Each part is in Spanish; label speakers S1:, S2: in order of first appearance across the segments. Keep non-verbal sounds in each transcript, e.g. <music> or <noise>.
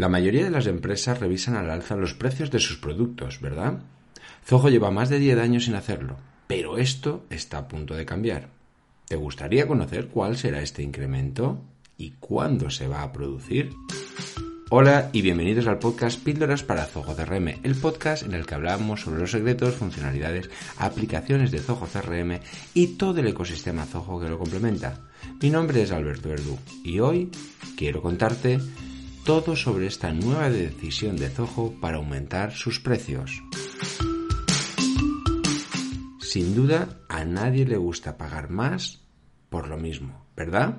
S1: La mayoría de las empresas revisan al alza los precios de sus productos, ¿verdad? Zoho lleva más de 10 años sin hacerlo, pero esto está a punto de cambiar. ¿Te gustaría conocer cuál será este incremento y cuándo se va a producir? Hola y bienvenidos al podcast Píldoras para Zoho CRM, el podcast en el que hablamos sobre los secretos, funcionalidades, aplicaciones de Zoho CRM y todo el ecosistema Zoho que lo complementa. Mi nombre es Alberto Verdú y hoy quiero contarte todo sobre esta nueva decisión de Zoho para aumentar sus precios. Sin duda, a nadie le gusta pagar más por lo mismo, ¿verdad?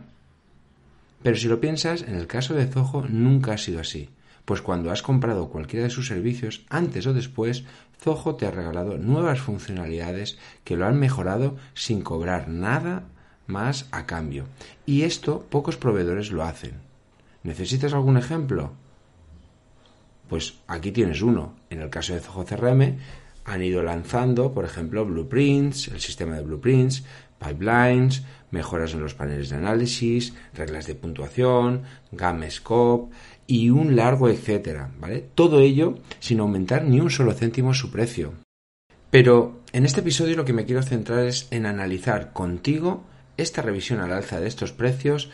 S1: Pero si lo piensas, en el caso de Zoho nunca ha sido así, pues cuando has comprado cualquiera de sus servicios, antes o después, Zoho te ha regalado nuevas funcionalidades que lo han mejorado sin cobrar nada más a cambio. Y esto pocos proveedores lo hacen. ¿Necesitas algún ejemplo? Pues aquí tienes uno. En el caso de Zoho CRM han ido lanzando, por ejemplo, blueprints, el sistema de blueprints, pipelines, mejoras en los paneles de análisis, reglas de puntuación, game scope y un largo etcétera, ¿vale? Todo ello sin aumentar ni un solo céntimo su precio. Pero en este episodio lo que me quiero centrar es en analizar contigo esta revisión al alza de estos precios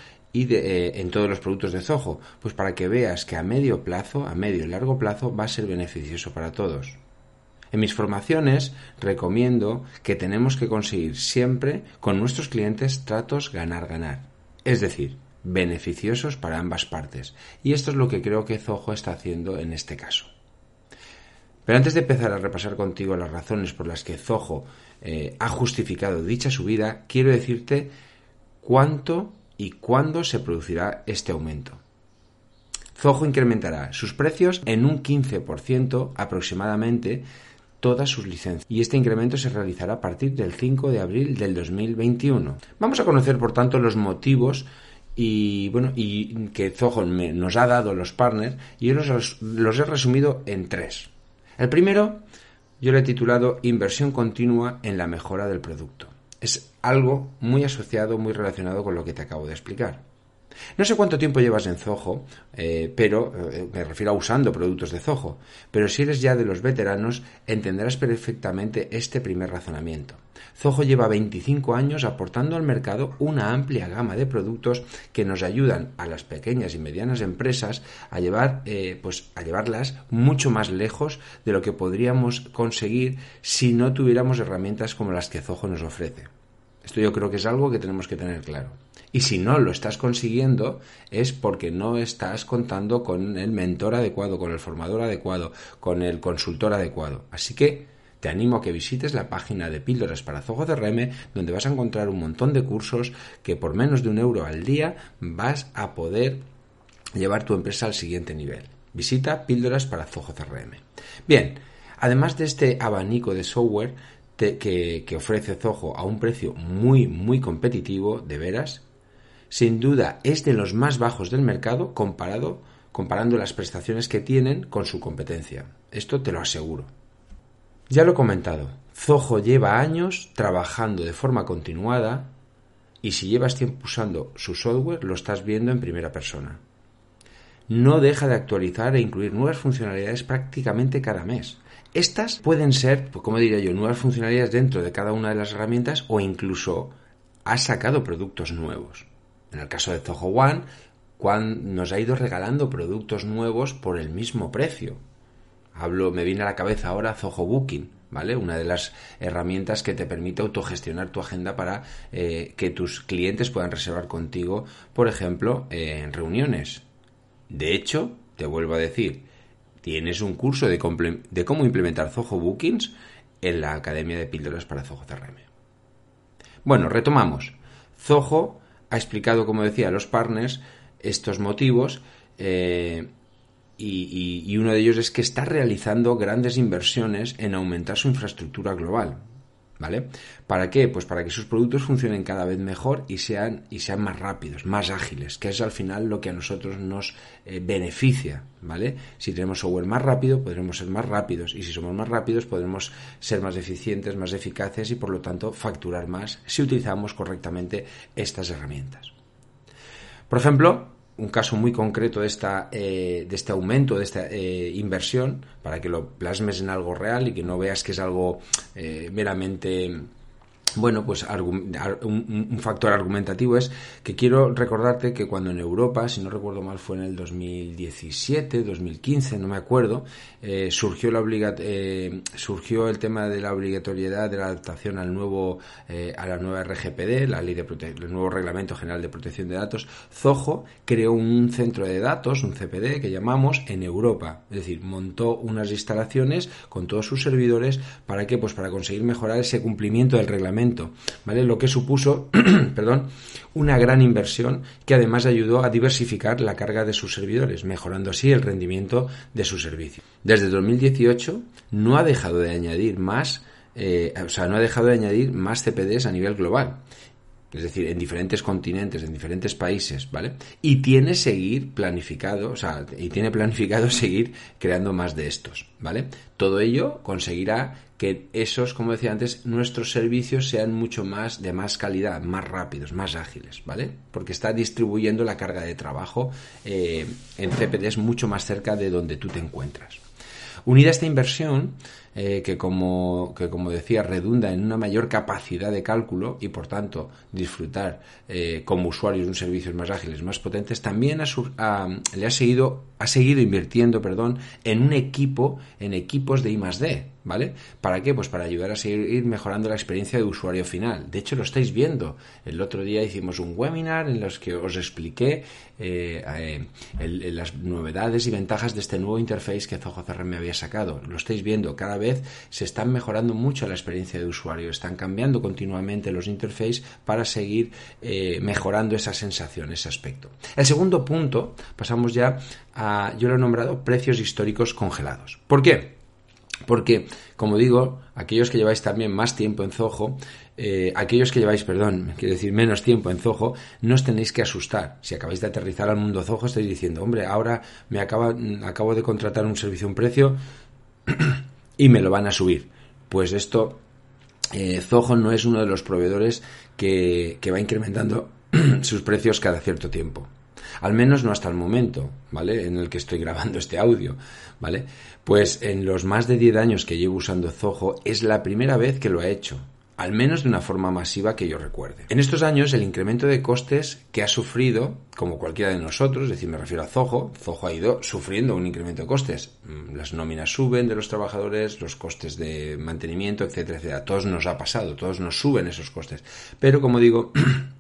S1: eh, en todos los productos de Zoho, pues para que veas que a medio plazo, a medio y largo plazo va a ser beneficioso para todos. En mis formaciones recomiendo que tenemos que conseguir siempre con nuestros clientes tratos ganar-ganar, es decir, beneficiosos para ambas partes. Y esto es lo que creo que Zoho está haciendo en este caso. Pero antes de empezar a repasar contigo las razones por las que Zoho eh, ha justificado dicha subida, quiero decirte cuánto y cuándo se producirá este aumento. Zoho incrementará sus precios en un 15% aproximadamente todas sus licencias y este incremento se realizará a partir del 5 de abril del 2021. Vamos a conocer por tanto los motivos y bueno y que Zoho nos ha dado los partners y yo los, los he resumido en tres. El primero yo lo he titulado Inversión continua en la mejora del producto. Es algo muy asociado, muy relacionado con lo que te acabo de explicar. No sé cuánto tiempo llevas en Zoho, eh, pero eh, me refiero a usando productos de Zoho, pero si eres ya de los veteranos entenderás perfectamente este primer razonamiento. Zoho lleva 25 años aportando al mercado una amplia gama de productos que nos ayudan a las pequeñas y medianas empresas a llevar, eh, pues, a llevarlas mucho más lejos de lo que podríamos conseguir si no tuviéramos herramientas como las que Zoho nos ofrece. Esto yo creo que es algo que tenemos que tener claro. Y si no lo estás consiguiendo es porque no estás contando con el mentor adecuado, con el formador adecuado, con el consultor adecuado. Así que te animo a que visites la página de Píldoras para Zoho CRM, donde vas a encontrar un montón de cursos que por menos de un euro al día vas a poder llevar tu empresa al siguiente nivel. Visita Píldoras para Zoho CRM. Bien, además de este abanico de software que, ofrece Zoho a un precio muy, muy competitivo, de veras, sin duda es de los más bajos del mercado comparado, comparando las prestaciones que tienen con su competencia. Esto te lo aseguro. Ya lo he comentado, Zoho lleva años trabajando de forma continuada y si llevas tiempo usando su software lo estás viendo en primera persona. No deja de actualizar e incluir nuevas funcionalidades prácticamente cada mes. Estas pueden ser, pues, como diría yo, nuevas funcionalidades dentro de cada una de las herramientas o incluso ha sacado productos nuevos. En el caso de Zoho One, nos ha ido regalando productos nuevos por el mismo precio. Hablo, me viene a la cabeza ahora Zoho Booking, ¿vale? Una de las herramientas que te permite autogestionar tu agenda para eh, que tus clientes puedan reservar contigo, por ejemplo, en reuniones. De hecho, te vuelvo a decir, tienes un curso de, de cómo implementar Zoho Bookings en la Academia de Píldoras para Zoho CRM. Bueno, retomamos. Zoho ha explicado, como decía, a los partners estos motivos eh, y, uno de ellos es que está realizando grandes inversiones en aumentar su infraestructura global. ¿Vale? ¿Para qué? Pues para que sus productos funcionen cada vez mejor y sean, y sean más rápidos, más ágiles, que es al final lo que a nosotros nos eh, beneficia, ¿vale? Si tenemos software más rápido, podremos ser más rápidos y si somos más rápidos, podremos ser más eficientes, más eficaces y por lo tanto facturar más si utilizamos correctamente estas herramientas. Por ejemplo, un caso muy concreto de, esta, eh, de este aumento, de esta eh, inversión, para que lo plasmes en algo real y que no veas que es algo eh, meramente bueno, pues un, factor argumentativo es que quiero recordarte que cuando en Europa, si no recuerdo mal, fue en el 2017, 2015, no me acuerdo, eh, surgió, la eh, surgió el tema de la obligatoriedad de la adaptación al nuevo, eh, a la nueva RGPD, la ley de el nuevo Reglamento General de Protección de Datos. Zoho creó un centro de datos, un CPD que llamamos en Europa, es decir, montó unas instalaciones con todos sus servidores para que, pues, para conseguir mejorar ese cumplimiento del reglamento ¿vale? Lo que supuso, <clears throat> perdón, una gran inversión que además ayudó a diversificar la carga de sus servidores, mejorando así el rendimiento de su servicio. Desde 2018 no ha dejado de añadir más, eh, o sea, no ha dejado de añadir más CPDs a nivel global es decir, en diferentes continentes, en diferentes países, ¿vale? Y tiene seguir planificado, o sea, y tiene planificado <laughs> seguir creando más de estos, ¿vale? Todo ello conseguirá que esos, como decía antes, nuestros servicios sean mucho más de más calidad, más rápidos, más ágiles, ¿vale? Porque está distribuyendo la carga de trabajo eh, en CPDs mucho más cerca de donde tú te encuentras. Unida a esta inversión, eh, que, como, que, como decía, redunda en una mayor capacidad de cálculo y, por tanto, disfrutar eh, como usuarios de un servicios más ágiles, más potentes, también le ha seguido, ha seguido invirtiendo perdón, en un equipo, en equipos de I ¿vale? ¿Para qué? Pues para ayudar a seguir mejorando la experiencia de usuario final. De hecho, lo estáis viendo. El otro día hicimos un webinar en los que os expliqué eh, las novedades y ventajas de este nuevo interface que Zoho CRM había sacado. Lo estáis viendo. Cada vez se están mejorando mucho la experiencia de usuario, están cambiando continuamente los interfaces para seguir eh, mejorando esa sensación, ese aspecto. El segundo punto, pasamos ya yo lo he nombrado precios históricos congelados. ¿Por qué? Porque, como digo, aquellos que lleváis también más tiempo en Zoho, eh, aquellos que lleváis, perdón, quiero decir menos tiempo en Zoho, no os tenéis que asustar. Si acabáis de aterrizar al mundo Zoho, estáis diciendo, hombre, ahora me acaba, acabo de contratar un servicio a un precio <clears throat> y me lo van a subir. Pues esto, eh, Zoho no es uno de los proveedores que va incrementando <clears throat> sus precios cada cierto tiempo. Al menos no hasta el momento, ¿vale? En el que estoy grabando este audio, ¿vale? Pues en los más de 10 años que llevo usando Zoho es la primera vez que lo ha hecho al menos de una forma masiva que yo recuerde. En estos años, el incremento de costes que ha sufrido, como cualquiera de nosotros, es decir, me refiero a Zoho, Zoho ha ido sufriendo un incremento de costes. Mm, las nóminas suben de los trabajadores, los costes de mantenimiento, etcétera, etcétera. Todos nos ha pasado, todos nos suben esos costes. Pero, como digo, <clears throat>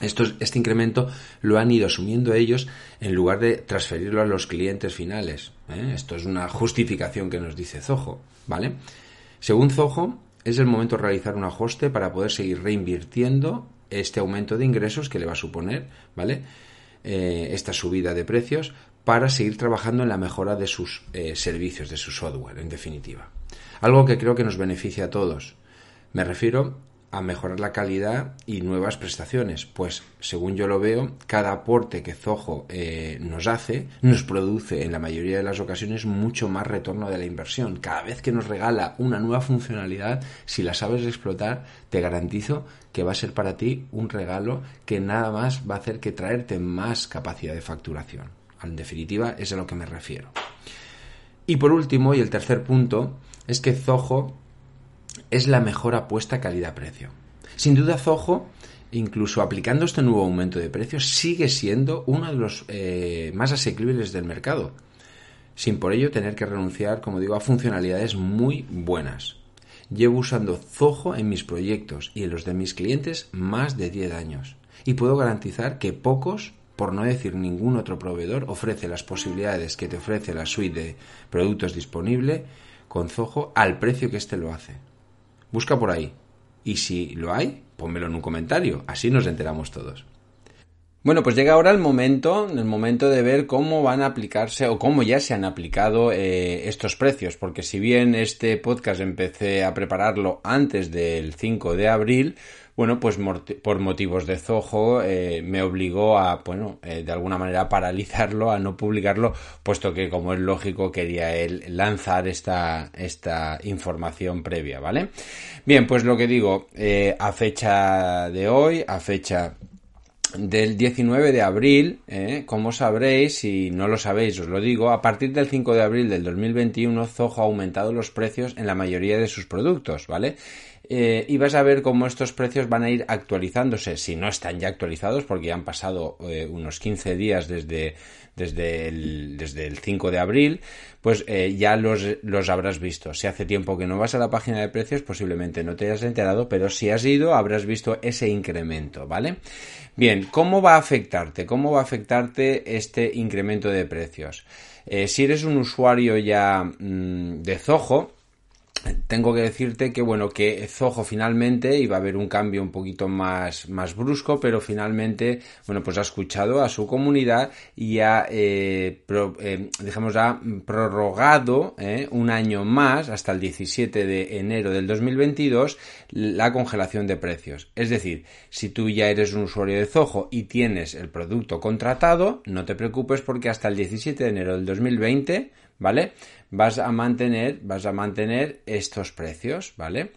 S1: este incremento lo han ido asumiendo ellos en lugar de transferirlo a los clientes finales. ¿eh? Esto es una justificación que nos dice Zoho, ¿vale? Según Zoho, es el momento de realizar un ajuste para poder seguir reinvirtiendo este aumento de ingresos que le va a suponer, ¿vale? Eh, esta subida de precios para seguir trabajando en la mejora de sus eh, servicios, de su software, en definitiva. Algo que creo que nos beneficia a todos. Me refiero a mejorar la calidad y nuevas prestaciones. Pues, según yo lo veo, cada aporte que Zoho eh, nos hace nos produce en la mayoría de las ocasiones mucho más retorno de la inversión. Cada vez que nos regala una nueva funcionalidad, si la sabes explotar, te garantizo que va a ser para ti un regalo que nada más va a hacer que traerte más capacidad de facturación. En definitiva, es a lo que me refiero. Y por último, y el tercer punto, es que Zoho es la mejor apuesta calidad-precio. Sin duda, Zoho, incluso aplicando este nuevo aumento de precios, sigue siendo uno de los eh, más asequibles del mercado, sin por ello tener que renunciar, como digo, a funcionalidades muy buenas. Llevo usando Zoho en mis proyectos y en los de mis clientes más de 10 años y puedo garantizar que pocos por no decir ningún otro proveedor, ofrece las posibilidades que te ofrece la suite de productos disponible con Zoho al precio que éste lo hace. Busca por ahí. Y si lo hay, pónmelo en un comentario. Así nos enteramos todos. Bueno, pues llega ahora el momento, el momento de ver cómo van a aplicarse o cómo ya se han aplicado eh, estos precios, porque si bien este podcast empecé a prepararlo antes del 5 de abril, bueno, pues por motivos de Zoho eh, me obligó a, bueno, eh, de alguna manera paralizarlo, a no publicarlo, puesto que, como es lógico, quería él lanzar esta, esta información previa, ¿vale? Bien, pues lo que digo, a fecha de hoy, a fecha del 19 de abril, ¿eh? como sabréis, si no lo sabéis, os lo digo, a partir del 5 de abril del 2021, Zoho ha aumentado los precios en la mayoría de sus productos, ¿vale? Eh, y vas a ver cómo estos precios van a ir actualizándose, si no están ya actualizados, porque ya han pasado eh, unos 15 días desde, desde, el, desde el 5 de abril, pues eh, ya los, los habrás visto. Si hace tiempo que no vas a la página de precios, posiblemente no te hayas enterado, pero si has ido, habrás visto ese incremento, ¿vale? Bien, ¿cómo va a afectarte? ¿Cómo va a afectarte este incremento de precios? si eres un usuario ya mm, de Zoho, tengo que decirte que bueno que Zoho finalmente iba a haber un cambio un poquito más, más brusco pero finalmente bueno pues ha escuchado a su comunidad y ha eh, eh, ha prorrogado eh, un año más hasta el 17 de enero del 2022 la congelación de precios. Es decir si tú ya eres un usuario de Zoho y tienes el producto contratado no te preocupes porque hasta el 17 de enero del 2020 ¿vale? Vas a mantener, vas a mantener estos precios, ¿vale?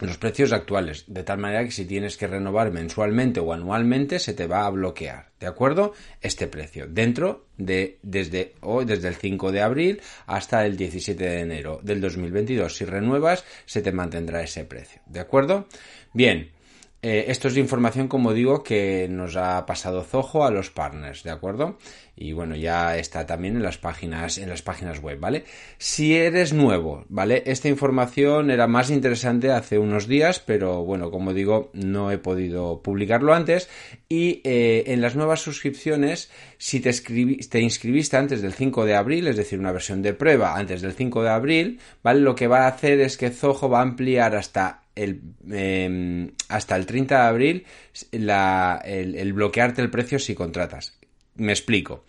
S1: Los precios actuales, de tal manera que si tienes que renovar mensualmente o anualmente se te va a bloquear, ¿de acuerdo? Este precio, dentro de desde hoy, desde el 5 de abril hasta el 17 de enero del 2022. Si renuevas, se te mantendrá ese precio, ¿de acuerdo? Bien, eh, esto es información, como digo, que nos ha pasado Zoho a los partners, ¿de acuerdo? Y bueno, ya está también en las páginas, en las páginas web, ¿vale? Si eres nuevo, ¿vale? Esta información era más interesante hace unos días, pero bueno, como digo, no he podido publicarlo antes. Y eh, en las nuevas suscripciones, si te, te inscribiste antes del 5 de abril, es decir, una versión de prueba antes del 5 de abril, ¿vale? Lo que va a hacer es que Zoho va a ampliar hasta em, hasta el 30 de abril el, bloquearte el precio si contratas. Me explico.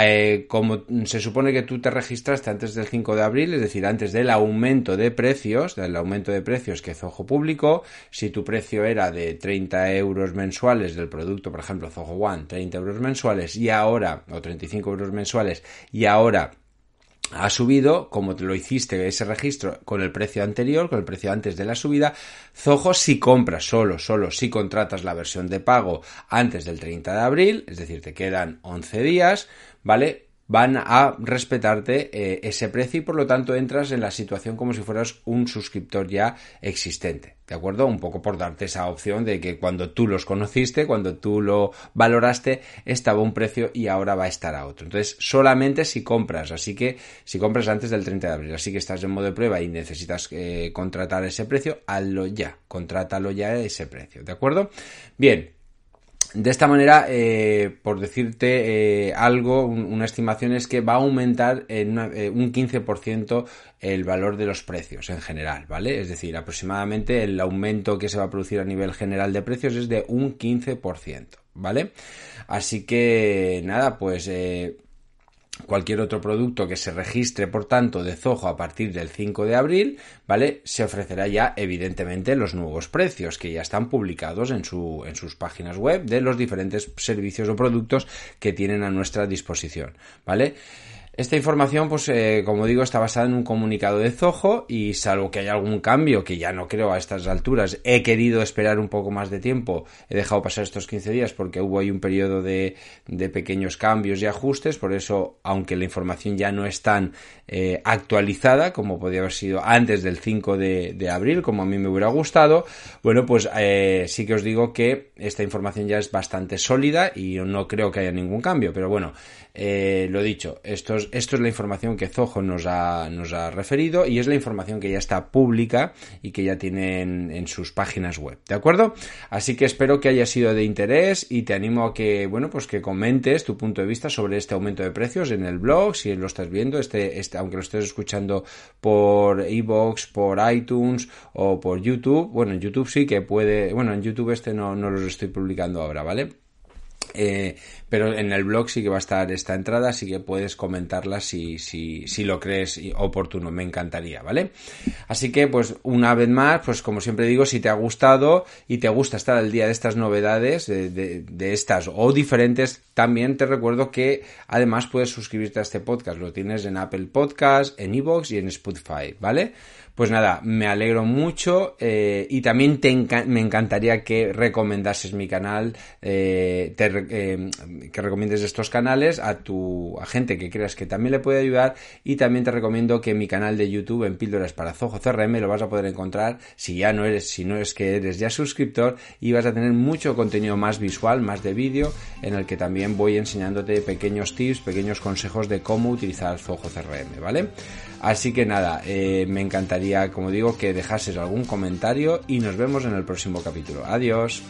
S1: Eh, como se supone que tú te registraste antes del 5 de abril, es decir, antes del aumento de precios, del aumento de precios que Zoho publicó, si tu precio era de 30 euros mensuales del producto, por ejemplo, Zoho One, 30 euros mensuales, y ahora, o 35 euros mensuales, y ahora ha subido, como te lo hiciste ese registro con el precio anterior, con el precio antes de la subida, Zoho si compras solo, solo si contratas la versión de pago antes del 30 de abril, es decir, te quedan 11 días, ¿vale? Van a respetarte eh, ese precio y por lo tanto entras en la situación como si fueras un suscriptor ya existente. ¿De acuerdo? Un poco por darte esa opción de que cuando tú los conociste, cuando tú lo valoraste, estaba un precio y ahora va a estar a otro. Entonces, solamente si compras, así que si compras antes del 30 de abril, así que estás en modo de prueba y necesitas eh, contratar ese precio, hazlo ya, contrátalo ya ese precio. ¿De acuerdo? Bien, de esta manera, eh, por decirte eh, algo, una estimación es que va a aumentar en eh, un 15% el valor de los precios en general, ¿vale? Es decir, aproximadamente el aumento que se va a producir a nivel general de precios es de un 15%, ¿vale? Así que nada, pues cualquier otro producto que se registre, por tanto, de Zoho a partir del 5 de abril, ¿vale? Se ofrecerá ya, evidentemente, los nuevos precios que ya están publicados en, su, en sus páginas web de los diferentes servicios o productos que tienen a nuestra disposición, ¿vale? Esta información, pues eh, como digo, está basada en un comunicado de Zoho y salvo que haya algún cambio, que ya no creo a estas alturas, he querido esperar un poco más de tiempo, he dejado pasar estos 15 días porque hubo ahí un periodo de, de pequeños cambios y ajustes, por eso, aunque la información ya no es tan eh, actualizada como podía haber sido antes del 5 de, abril, como a mí me hubiera gustado, bueno, pues eh, sí que os digo que esta información ya es bastante sólida y no creo que haya ningún cambio, pero bueno, eh, lo dicho, esto es, esto es la información que Zoho nos ha, nos ha referido y es la información que ya está pública y que ya tienen en sus páginas web, ¿de acuerdo? Así que espero que haya sido de interés y te animo a que, bueno, pues que comentes tu punto de vista sobre este aumento de precios en el blog, si lo estás viendo, este, este aunque lo estés escuchando por iBox, por iTunes o por YouTube, bueno, en YouTube sí que puede, bueno, en YouTube este no, no los estoy publicando ahora, ¿vale? Eh, pero en el blog sí que va a estar esta entrada, así que puedes comentarla si, si, si lo crees oportuno, me encantaría, ¿vale? Así que, pues, una vez más, pues como siempre digo, si te ha gustado y te gusta estar al día de estas novedades, de, de, estas o diferentes, también te recuerdo que además puedes suscribirte a este podcast. Lo tienes en Apple Podcast, en Evox y en Spotify, ¿vale? Pues nada, me alegro mucho eh, y también me encantaría que recomendases mi canal, eh, eh, que recomiendes estos canales a tu a gente que creas que también le puede ayudar y también te recomiendo que mi canal de YouTube en Píldoras para Zoho CRM lo vas a poder encontrar si ya no eres, si no es que eres ya suscriptor y vas a tener mucho contenido más visual, más de vídeo, en el que también voy enseñándote pequeños tips, pequeños consejos de cómo utilizar Zoho CRM, ¿vale? Así que nada, me encantaría, como digo, que dejases algún comentario y nos vemos en el próximo capítulo. Adiós.